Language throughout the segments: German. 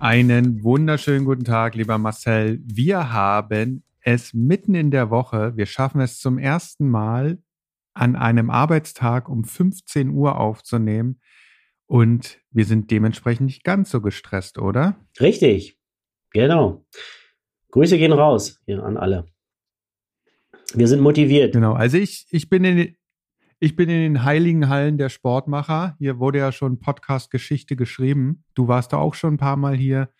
Einen wunderschönen guten Tag, lieber Marcel. Wir haben es mitten in der Woche. Wir schaffen es zum ersten Mal an einem Arbeitstag um 15 Uhr aufzunehmen. Und wir sind dementsprechend nicht ganz so gestresst, oder? Richtig. Genau. Grüße gehen raus hier an alle. Wir sind motiviert. Genau. Also ich, ich bin in, ich bin in den heiligen Hallen der Sportmacher. Hier wurde ja schon Podcast Geschichte geschrieben. Du warst da auch schon ein paar Mal hier.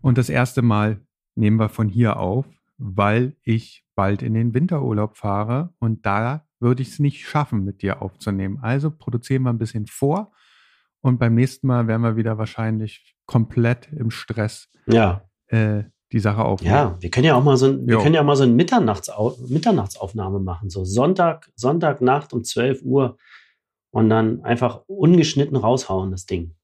Und das erste Mal nehmen wir von hier auf, weil ich bald in den Winterurlaub fahre und da würde ich es nicht schaffen, mit dir aufzunehmen. Also produzieren wir ein bisschen vor und beim nächsten Mal werden wir wieder wahrscheinlich komplett im Stress ja. äh, die Sache aufnehmen. Ja, wir können ja auch mal so ein, wir können ja mal so eine Mitternachtsau Mitternachtsaufnahme machen. So Sonntag, Sonntagnacht um 12 Uhr und dann einfach ungeschnitten raushauen, das Ding.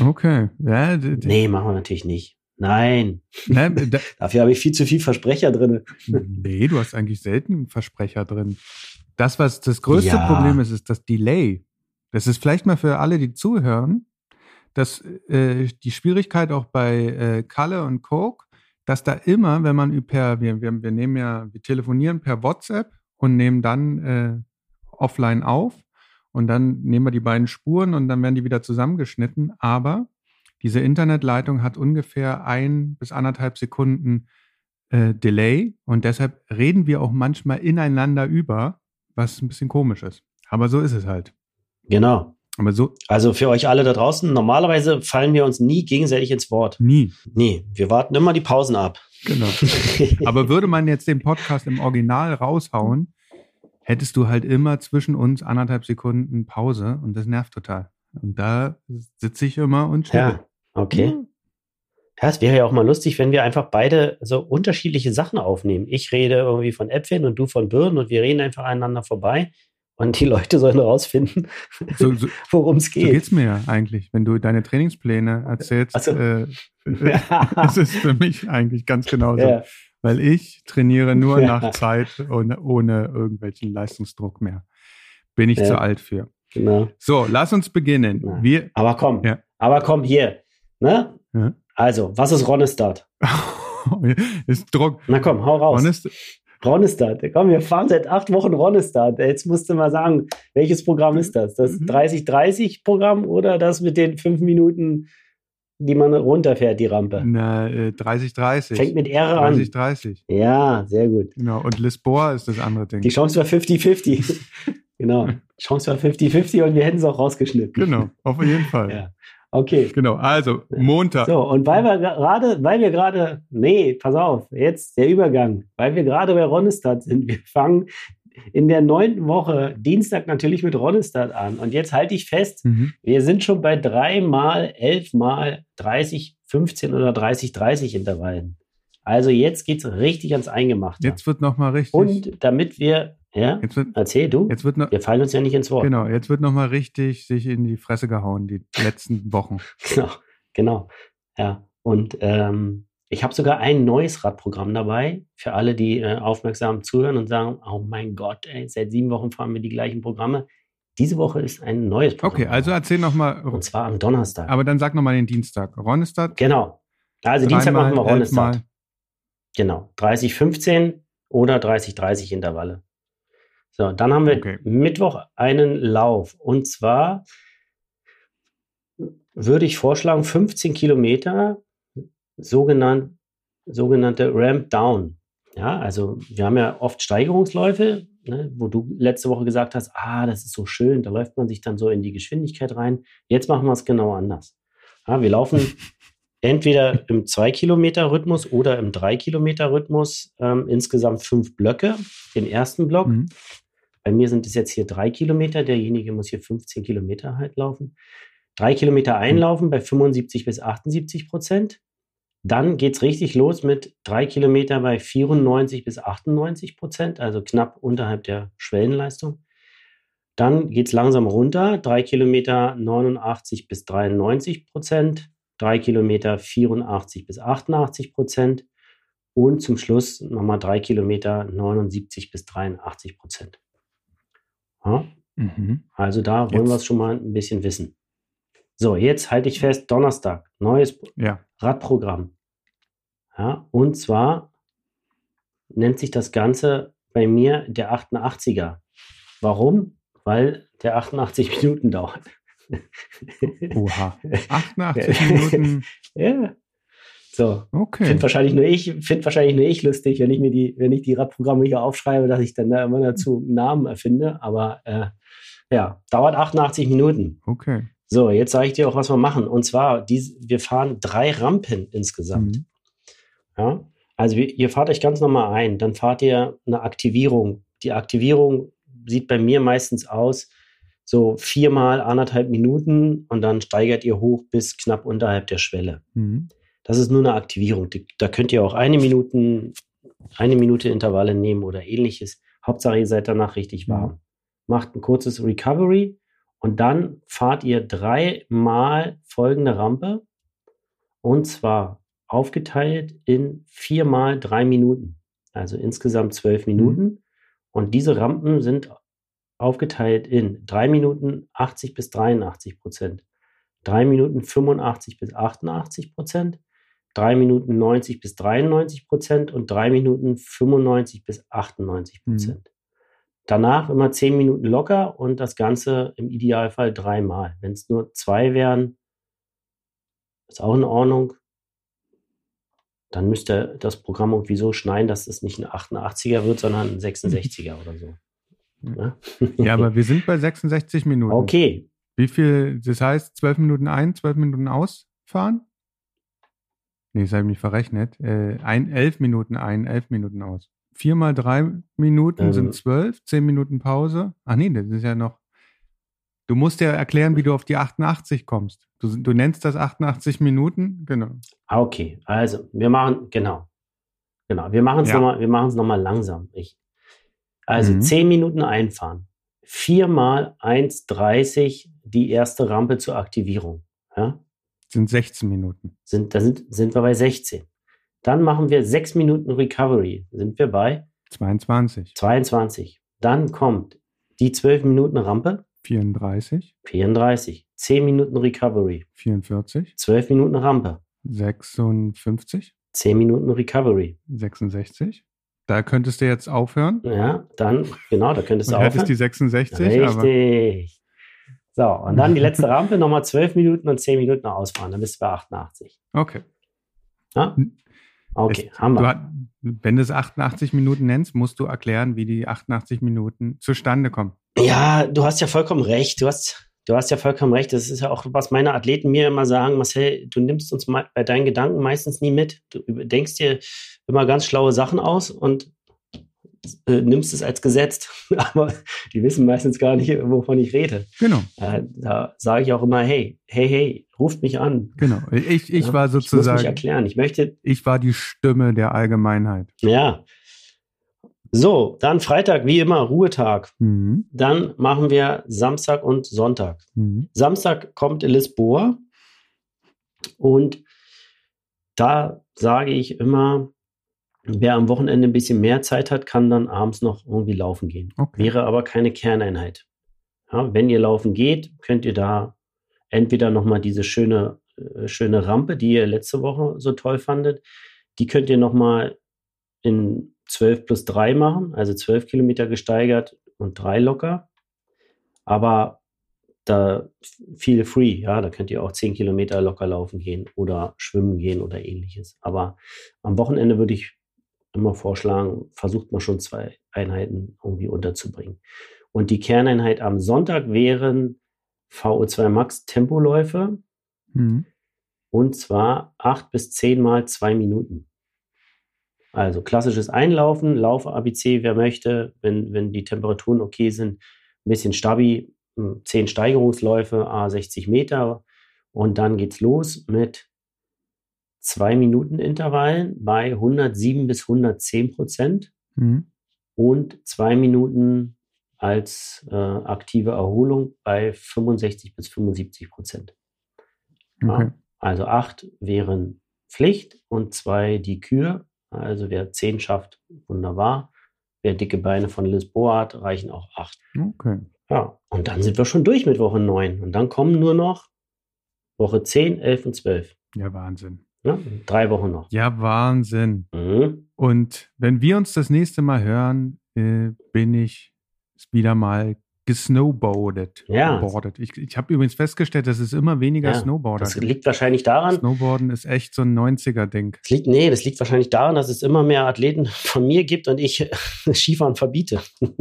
Okay. Ja, nee, machen wir natürlich nicht. Nein. Ne, Dafür habe ich viel zu viel Versprecher drin. Nee, du hast eigentlich selten Versprecher drin. Das, was das größte ja. Problem ist, ist das Delay. Das ist vielleicht mal für alle, die zuhören, dass äh, die Schwierigkeit auch bei äh, Kalle und Coke, dass da immer, wenn man per, wir, wir, wir nehmen ja, wir telefonieren per WhatsApp und nehmen dann äh, offline auf und dann nehmen wir die beiden Spuren und dann werden die wieder zusammengeschnitten. Aber diese Internetleitung hat ungefähr ein bis anderthalb Sekunden äh, Delay und deshalb reden wir auch manchmal ineinander über, was ein bisschen komisch ist. Aber so ist es halt. Genau. Aber so. Also für euch alle da draußen, normalerweise fallen wir uns nie gegenseitig ins Wort. Nie. Nee, wir warten immer die Pausen ab. Genau. Aber würde man jetzt den Podcast im Original raushauen, hättest du halt immer zwischen uns anderthalb Sekunden Pause und das nervt total. Und da sitze ich immer und chill. Ja, okay. Ja, es wäre ja auch mal lustig, wenn wir einfach beide so unterschiedliche Sachen aufnehmen. Ich rede irgendwie von Äpfeln und du von Birnen und wir reden einfach aneinander vorbei. Und die Leute sollen herausfinden, so, so, worum es geht. So geht's mir ja eigentlich, wenn du deine Trainingspläne erzählst. Also, äh, es ist für mich eigentlich ganz genauso. Ja. Weil ich trainiere nur ja. nach Zeit und ohne irgendwelchen Leistungsdruck mehr. Bin ich ja. zu alt für. Genau. So, lass uns beginnen. Wir, aber komm, aber komm hier. Ne? Also, was ist Ronestad? ist Druck. Na komm, hau raus. Ronestad, Ronestad. Komm, wir fahren seit acht Wochen Ronestad. Jetzt musst du mal sagen, welches Programm ist das? Das 30-30-Programm mhm. oder das mit den fünf Minuten, die man runterfährt, die Rampe? Na, 30-30. Äh, Fängt mit R an. 30-30. Ja, sehr gut. Genau, und Lisboa ist das andere Ding. Die Chance war 50-50. genau. Chance war 50-50 und wir hätten es auch rausgeschnitten. Genau, auf jeden Fall. ja. Okay. Genau, also Montag. So, und weil wir gerade, weil wir gerade, nee, pass auf, jetzt der Übergang, weil wir gerade bei Ronestad sind, wir fangen in der neunten Woche Dienstag natürlich mit Ronestad an. Und jetzt halte ich fest, mhm. wir sind schon bei dreimal, elfmal 30, 15 oder 30, 30 Intervallen. Also jetzt geht es richtig ans Eingemachte. Jetzt wird nochmal richtig. Und damit wir ja, jetzt wird, erzähl du. Jetzt wird noch, Wir fallen uns ja nicht ins Wort. Genau, jetzt wird nochmal richtig sich in die Fresse gehauen, die letzten Wochen. Genau, genau. Ja, und ähm, ich habe sogar ein neues Radprogramm dabei für alle, die äh, aufmerksam zuhören und sagen, oh mein Gott, ey, seit sieben Wochen fahren wir die gleichen Programme. Diese Woche ist ein neues Programm. Okay, also erzähl nochmal. Und zwar am Donnerstag. Aber dann sag nochmal den Dienstag. Ronestad? Genau. Also Dienstag machen wir Ronestad. Genau. 30, 15 oder 30, 30 Intervalle. So, dann haben wir okay. Mittwoch einen Lauf. Und zwar würde ich vorschlagen, 15 Kilometer, sogenannt, sogenannte Ramp Down. Ja, also wir haben ja oft Steigerungsläufe, ne, wo du letzte Woche gesagt hast, ah, das ist so schön, da läuft man sich dann so in die Geschwindigkeit rein. Jetzt machen wir es genau anders. Ja, wir laufen entweder im 2-Kilometer-Rhythmus oder im 3-Kilometer-Rhythmus ähm, insgesamt fünf Blöcke. Den ersten Block mhm. Bei mir sind es jetzt hier drei Kilometer. Derjenige muss hier 15 Kilometer halt laufen. Drei Kilometer hm. einlaufen bei 75 bis 78 Prozent. Dann geht es richtig los mit drei Kilometer bei 94 bis 98 Prozent, also knapp unterhalb der Schwellenleistung. Dann geht es langsam runter, drei Kilometer 89 bis 93 Prozent, drei Kilometer 84 bis 88 Prozent und zum Schluss nochmal drei Kilometer 79 bis 83 Prozent. Ja? Mhm. Also da wollen wir es schon mal ein bisschen wissen. So, jetzt halte ich fest, Donnerstag, neues ja. Radprogramm. Ja, und zwar nennt sich das Ganze bei mir der 88er. Warum? Weil der 88 Minuten dauert. Oha. 88 Minuten. ja. So. Okay. Finde wahrscheinlich nur ich, finde wahrscheinlich nur ich lustig, wenn ich mir die, wenn ich die Radprogramme hier aufschreibe, dass ich dann da immer dazu Namen erfinde. Aber äh, ja, dauert 88 Minuten. Okay. So, jetzt sage ich dir auch, was wir machen. Und zwar, die, wir fahren drei Rampen insgesamt. Mhm. Ja, also ihr fahrt euch ganz normal ein, dann fahrt ihr eine Aktivierung. Die Aktivierung sieht bei mir meistens aus, so viermal anderthalb Minuten und dann steigert ihr hoch bis knapp unterhalb der Schwelle. Mhm. Das ist nur eine Aktivierung. Da könnt ihr auch eine Minute, eine Minute Intervalle nehmen oder ähnliches. Hauptsache, ihr seid danach richtig mhm. warm. Mhm. Macht ein kurzes Recovery und dann fahrt ihr dreimal folgende Rampe und zwar aufgeteilt in viermal drei Minuten, also insgesamt zwölf mhm. Minuten. Mhm. Und diese Rampen sind aufgeteilt in drei Minuten 80 bis 83 Prozent, drei Minuten 85 bis 88 Prozent, drei Minuten 90 bis 93 Prozent und drei Minuten 95 bis 98 Prozent. Mhm. Danach immer zehn Minuten locker und das Ganze im Idealfall dreimal. Wenn es nur zwei wären, ist auch in Ordnung dann müsste das Programm irgendwie so schneiden, dass es nicht ein 88er wird, sondern ein 66er oder so. Ja? ja, aber wir sind bei 66 Minuten. Okay. Wie viel, das heißt, 12 Minuten ein, 12 Minuten ausfahren? Nee, das habe ich mich verrechnet. Äh, ein, 11 Minuten ein, 11 Minuten aus. Vier mal drei Minuten ähm, sind 12, 10 Minuten Pause. Ach nee, das ist ja noch Du musst ja erklären, wie du auf die 88 kommst. Du, du nennst das 88 Minuten, genau. Ah, okay, also wir machen, genau. Genau, wir machen es ja. nochmal, wir langsam. Ich, also mhm. 10 Minuten einfahren. Viermal 1,30 die erste Rampe zur Aktivierung. Ja? Sind 16 Minuten. Sind, da sind, sind wir bei 16. Dann machen wir 6 Minuten Recovery. Sind wir bei 22. 22. Dann kommt die 12 Minuten Rampe. 34. 34. 10 Minuten Recovery. 44. 12 Minuten Rampe. 56. 10 Minuten Recovery. 66. Da könntest du jetzt aufhören. Ja, dann, genau, da könntest du aufhören. hättest die 66. Richtig. So, und dann die letzte Rampe, nochmal 12 Minuten und 10 Minuten ausfahren. Dann bist du bei 88. Okay. Ja? Okay, es, haben wir. Hat, wenn du es 88 Minuten nennst, musst du erklären, wie die 88 Minuten zustande kommen. Ja, du hast ja vollkommen recht. Du hast, du hast ja vollkommen recht. Das ist ja auch, was meine Athleten mir immer sagen, Marcel, du nimmst uns bei deinen Gedanken meistens nie mit. Du denkst dir immer ganz schlaue Sachen aus und äh, nimmst es als gesetzt. Aber die wissen meistens gar nicht, wovon ich rede. Genau. Äh, da sage ich auch immer, hey, hey, hey, ruft mich an. Genau. Ich, ich ja, war sozusagen. Ich muss mich erklären. Ich möchte. Ich war die Stimme der Allgemeinheit. Ja. So, dann Freitag, wie immer, Ruhetag. Mhm. Dann machen wir Samstag und Sonntag. Mhm. Samstag kommt Lisboa und da sage ich immer, wer am Wochenende ein bisschen mehr Zeit hat, kann dann abends noch irgendwie laufen gehen. Okay. Wäre aber keine Kerneinheit. Ja, wenn ihr laufen geht, könnt ihr da entweder nochmal diese schöne, äh, schöne Rampe, die ihr letzte Woche so toll fandet, die könnt ihr nochmal in 12 plus 3 machen, also 12 Kilometer gesteigert und 3 locker. Aber da viel free, ja, da könnt ihr auch 10 Kilometer locker laufen gehen oder schwimmen gehen oder ähnliches. Aber am Wochenende würde ich immer vorschlagen, versucht man schon zwei Einheiten irgendwie unterzubringen. Und die Kerneinheit am Sonntag wären VO2 Max Tempoläufe. Mhm. Und zwar 8 bis 10 mal 2 Minuten. Also klassisches Einlaufen, Lauf-ABC, wer möchte, wenn, wenn die Temperaturen okay sind, ein bisschen stabi, 10 hm, Steigerungsläufe, a 60 Meter und dann geht's los mit 2 Minuten Intervallen bei 107 bis 110 Prozent mhm. und 2 Minuten als äh, aktive Erholung bei 65 bis 75 Prozent. Okay. Ja, also 8 wären Pflicht und 2 die Kür also wer 10 schafft, wunderbar. Wer dicke Beine von Lisboa hat, reichen auch 8. Okay. Ja, und dann sind wir schon durch mit Woche 9. Und dann kommen nur noch Woche 10, 11 und 12. Ja, Wahnsinn. Ja, drei Wochen noch. Ja, Wahnsinn. Mhm. Und wenn wir uns das nächste Mal hören, äh, bin ich wieder mal gesnowboardet. Ja. Ich, ich habe übrigens festgestellt, dass es immer weniger Ja, Snowboarder Das liegt wahrscheinlich daran, Snowboarden ist echt so ein 90er-Ding. das liegt, nee, das liegt wahrscheinlich daran, dass es immer mehr Athleten von mir gibt und ich Skifahren verbiete.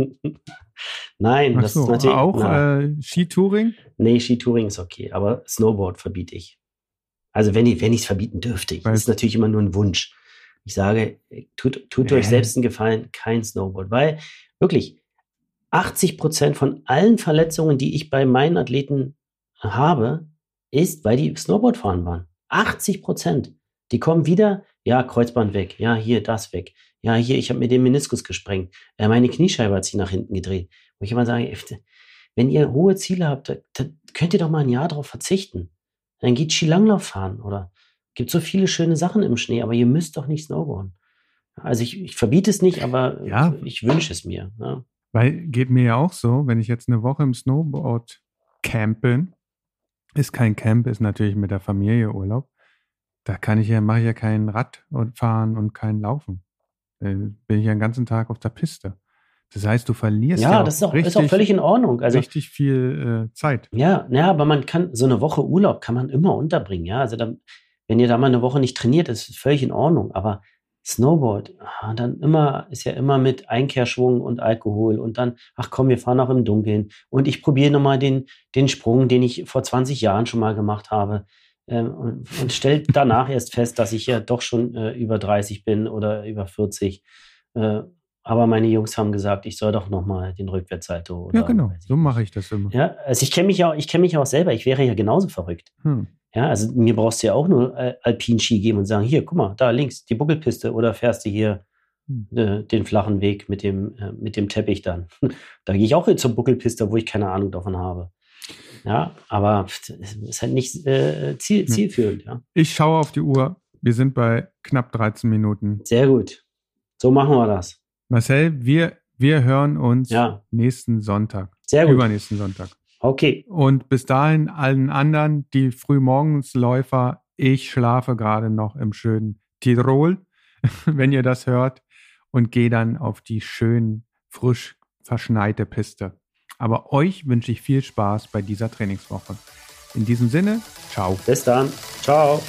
Nein, Ach das so, ist natürlich. auch na, äh, Skitouring? nee, Skitouring ist okay, aber Snowboard verbiete ich. Also wenn ich wenn ich es verbieten dürfte, das ist natürlich immer nur ein Wunsch. Ich sage, tut, tut euch Nee. selbst einen Gefallen, kein Snowboard, weil wirklich 80 Prozent von allen Verletzungen, die ich bei meinen Athleten habe, ist, weil die Snowboard fahren waren. 80 Prozent. Die kommen wieder, ja, Kreuzband weg, ja, hier, das weg. Ja, hier, ich habe mir den Meniskus gesprengt. Äh, meine Kniescheibe hat sich nach hinten gedreht. Wo ich immer sage, wenn ihr hohe Ziele habt, könnt ihr doch mal ein Jahr drauf verzichten. Dann geht Skilanglauf fahren oder gibt so viele schöne Sachen im Schnee, aber ihr müsst doch nicht snowboarden. Also ich, ich verbiete es nicht, aber Ja. ich wünsche es mir. Ja. Weil geht mir ja auch so, wenn ich jetzt eine Woche im Snowboard camp bin, ist kein Camp, ist natürlich mit der Familie Urlaub. Da kann ich ja, mache ich ja kein Rad und fahren und kein Laufen. Da bin ich ja den ganzen Tag auf der Piste. Das heißt, du verlierst ja, Ja, auch das ist auch, richtig, ist auch völlig in Ordnung. Also richtig viel äh, Zeit. Ja, ja, aber man kann, so eine Woche Urlaub kann man immer unterbringen, ja. Also dann, wenn ihr da mal eine Woche nicht trainiert, ist es völlig in Ordnung. Aber Snowboard, ah, dann immer, ist ja immer mit Einkehrschwung und Alkohol und dann, ach komm, wir fahren auch im Dunkeln. Und ich probiere nochmal den, den Sprung, den ich vor 20 Jahren schon mal gemacht habe. Ähm, und, und stell danach erst fest, dass ich ja doch schon äh, über 30 bin oder über 40. Äh, aber meine Jungs haben gesagt, ich soll doch nochmal den Rückwärtssalto. Ja, genau. So mache ich das immer. ja, also ich kenne mich ja, ich kenne mich auch selber. Ich wäre ja genauso verrückt. Hm. Ja, also mir brauchst du ja auch nur äh, Alpin-Ski geben und sagen, hier, guck mal, da links die Buckelpiste oder fährst du hier Hm. äh, den flachen Weg mit dem äh, mit dem Teppich dann. da gehe ich auch zur Buckelpiste, wo ich keine Ahnung davon habe. Ja, aber es ist halt nicht äh, ziel, Hm. zielführend. Ja, Ich schaue auf die Uhr. Wir sind bei knapp 13 Minuten. sehr gut. So machen wir das. Marcel, wir, wir hören uns Ja, nächsten Sonntag. sehr gut. Übernächsten Sonntag. Okay, Und bis dahin allen anderen, die Frühmorgensläufer, ich schlafe gerade noch im schönen Tirol, wenn ihr das hört, und gehe dann auf die schön frisch verschneite Piste. Aber euch wünsche ich viel Spaß bei dieser Trainingswoche. In diesem Sinne, ciao. bis dann. Ciao.